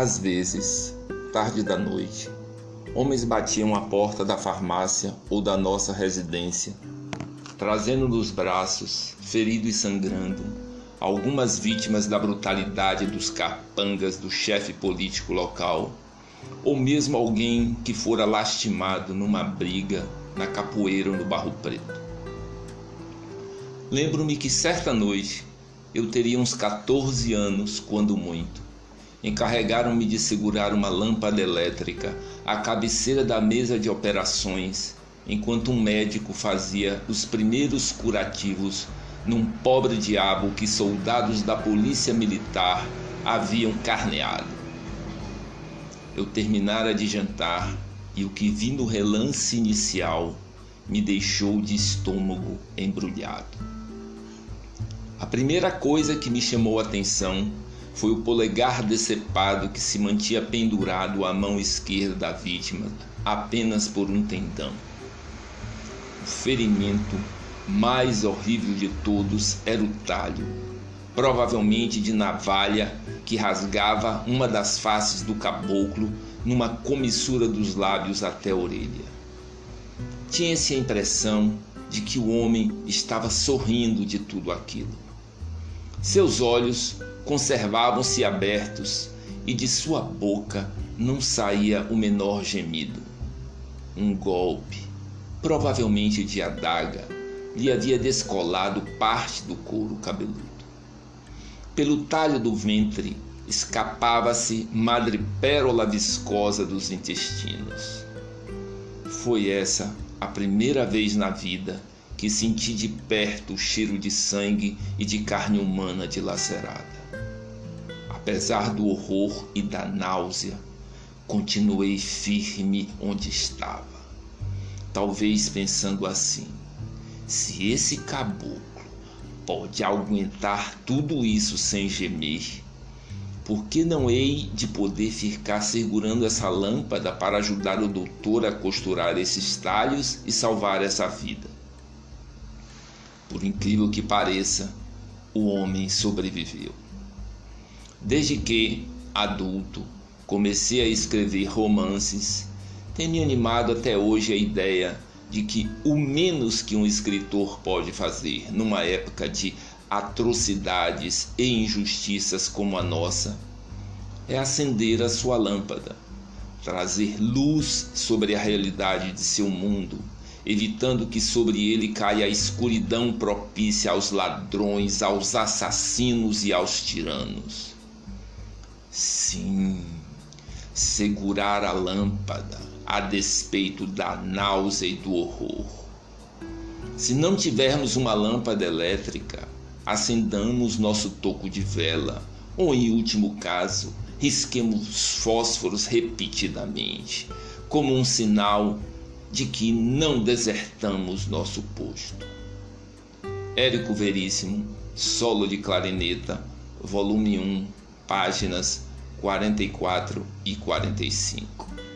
Às vezes, tarde da noite, homens batiam à porta da farmácia ou da nossa residência, trazendo nos braços, ferido e sangrando, algumas vítimas da brutalidade dos capangas do chefe político local, ou mesmo alguém que fora lastimado numa briga na capoeira ou no Barro Preto. Lembro-me que certa noite, eu teria uns 14 anos, quando muito, encarregaram-me de segurar uma lâmpada elétrica à cabeceira da mesa de operações, enquanto um médico fazia os primeiros curativos num pobre diabo que soldados da polícia militar haviam carneado. Eu terminara de jantar e o que vi no relance inicial me deixou de estômago embrulhado. A primeira coisa que me chamou a atenção foi o polegar decepado que se mantinha pendurado à mão esquerda da vítima, apenas por um tendão. O ferimento mais horrível de todos era o talho, provavelmente de navalha, que rasgava uma das faces do caboclo numa comissura dos lábios até a orelha. Tinha-se a impressão de que o homem estava sorrindo de tudo aquilo. Seus olhos conservavam-se abertos e de sua boca não saía o menor gemido. Um golpe, provavelmente de adaga, lhe havia descolado parte do couro cabeludo. Pelo talho do ventre escapava-se madrepérola viscosa dos intestinos. Foi essa a primeira vez na vida que senti de perto o cheiro de sangue e de carne humana dilacerada. Apesar do horror e da náusea, continuei firme onde estava. Talvez pensando assim: se esse caboclo pode aguentar tudo isso sem gemer, por que não hei de poder ficar segurando essa lâmpada para ajudar o doutor a costurar esses talhos e salvar essa vida? Por incrível que pareça, o homem sobreviveu. Desde que, adulto, comecei a escrever romances, tem me animado até hoje a ideia de que o menos que um escritor pode fazer numa época de atrocidades e injustiças como a nossa é acender a sua lâmpada, trazer luz sobre a realidade de seu mundo, evitando que sobre ele caia a escuridão propícia aos ladrões, aos assassinos e aos tiranos. Sim, segurar a lâmpada a despeito da náusea e do horror. Se não tivermos uma lâmpada elétrica, acendamos nosso toco de vela, ou em último caso, risquemos fósforos repetidamente, como um sinal de que não desertamos nosso posto. Érico Veríssimo, Solo de Clarineta, volume 1, páginas 44 e 45.